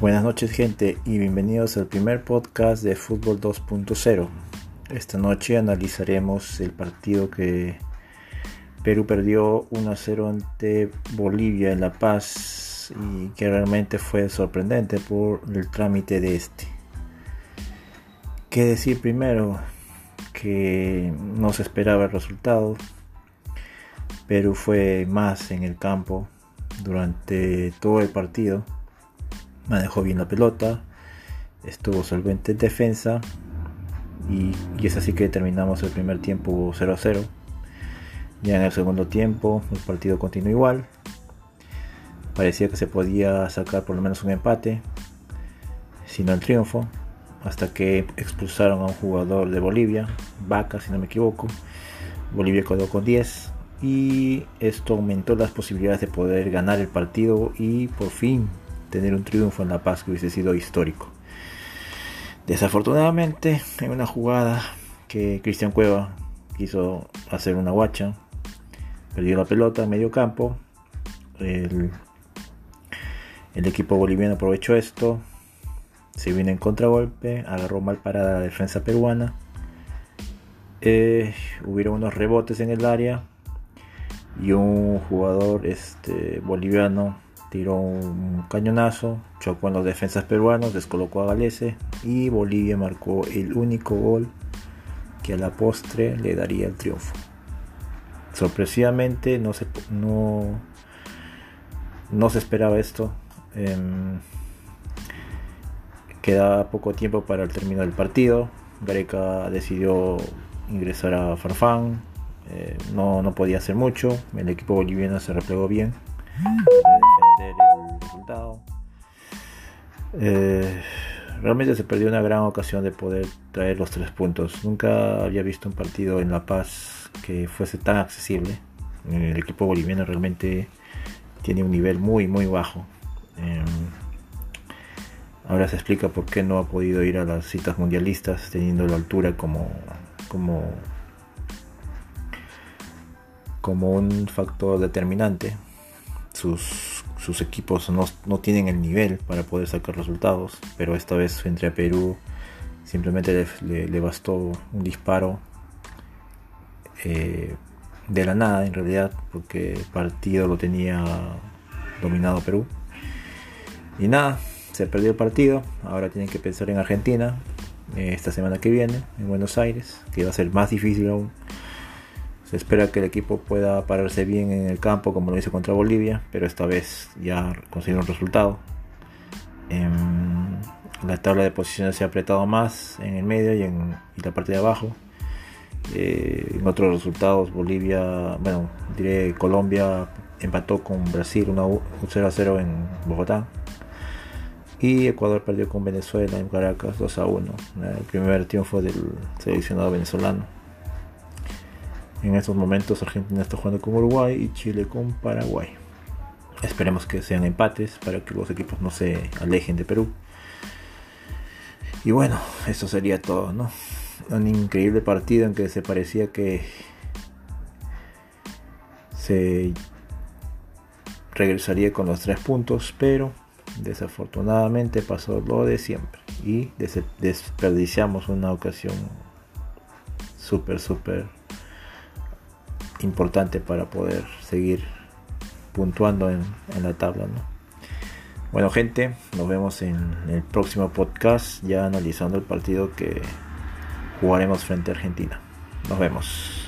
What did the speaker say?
Buenas noches gente y bienvenidos al primer podcast de Fútbol 2.0. Esta noche analizaremos el partido que Perú perdió 1-0 ante Bolivia en La Paz y que realmente fue sorprendente por el trámite de este. ¿Qué decir primero? Que no se esperaba el resultado. Perú fue más en el campo durante todo el partido manejó bien la pelota, estuvo solvente en defensa y, es así que terminamos el primer tiempo 0 0. Ya en el segundo tiempo el partido continuó igual. Parecía que se podía sacar por lo menos un empate, sino el triunfo, hasta que expulsaron a un jugador de Bolivia, Vaca si no me equivoco. Bolivia quedó con 10 y esto aumentó las posibilidades de poder ganar el partido y por fin tener un triunfo en La Paz que hubiese sido histórico. Desafortunadamente, en una jugada que Cristian Cueva quiso hacer una guacha, perdió la pelota en medio campo. El, equipo boliviano aprovechó esto, se vino en contragolpe, agarró mal parada la defensa peruana. Eh, hubieron unos rebotes en el área y un jugador este, boliviano tiró un cañonazo, chocó en los defensas peruanos, descolocó a Galese y Bolivia marcó el único gol que a la postre le daría el triunfo. Sorpresivamente no se, no, no se esperaba esto. Eh, queda poco tiempo para el término del partido. Gareca decidió ingresar a Farfán. Eh, no, no podía hacer mucho. El equipo boliviano se replegó bien el resultado. Eh, realmente se perdió una gran ocasión de poder traer los tres puntos. Nunca había visto un partido en La Paz que fuese tan accesible. El equipo boliviano realmente tiene un nivel muy muy bajo. Em, ahora se explica por qué no ha podido ir a las citas mundialistas teniendo la altura como como como un factor determinante. Sus equipos no, tienen el nivel para poder sacar resultados, pero esta vez frente a Perú simplemente le, bastó un disparo eh, de la nada en realidad, porque el partido lo tenía dominado Perú. Y nada, se perdió el partido, ahora tienen que pensar en Argentina eh, esta semana que viene, en Buenos Aires, que va a ser más difícil aún se espera que el equipo pueda pararse bien en el campo como lo hizo contra Bolivia, pero esta vez ya consiguió un resultado. En la tabla de posiciones se ha apretado más en el medio y en la parte de abajo. Eh, en otros resultados, Bolivia, bueno, diré Colombia empató con Brasil 1 0 a 0 en Bogotá. Y Ecuador perdió con Venezuela en Caracas 2 a 1. El primer triunfo del seleccionado venezolano. En estos momentos Argentina está jugando con Uruguay y Chile con Paraguay. Esperemos que sean empates para que los equipos no se alejen de Perú. Y bueno, eso sería todo, ¿no? Un increíble partido en que se parecía que se regresaría con los tres puntos, pero desafortunadamente pasó lo de siempre y desperdiciamos una ocasión súper, súper importante para poder seguir puntuando en, la tabla. Bueno gente, nos vemos en el próximo podcast ya analizando el partido que jugaremos frente a Argentina. Nos vemos.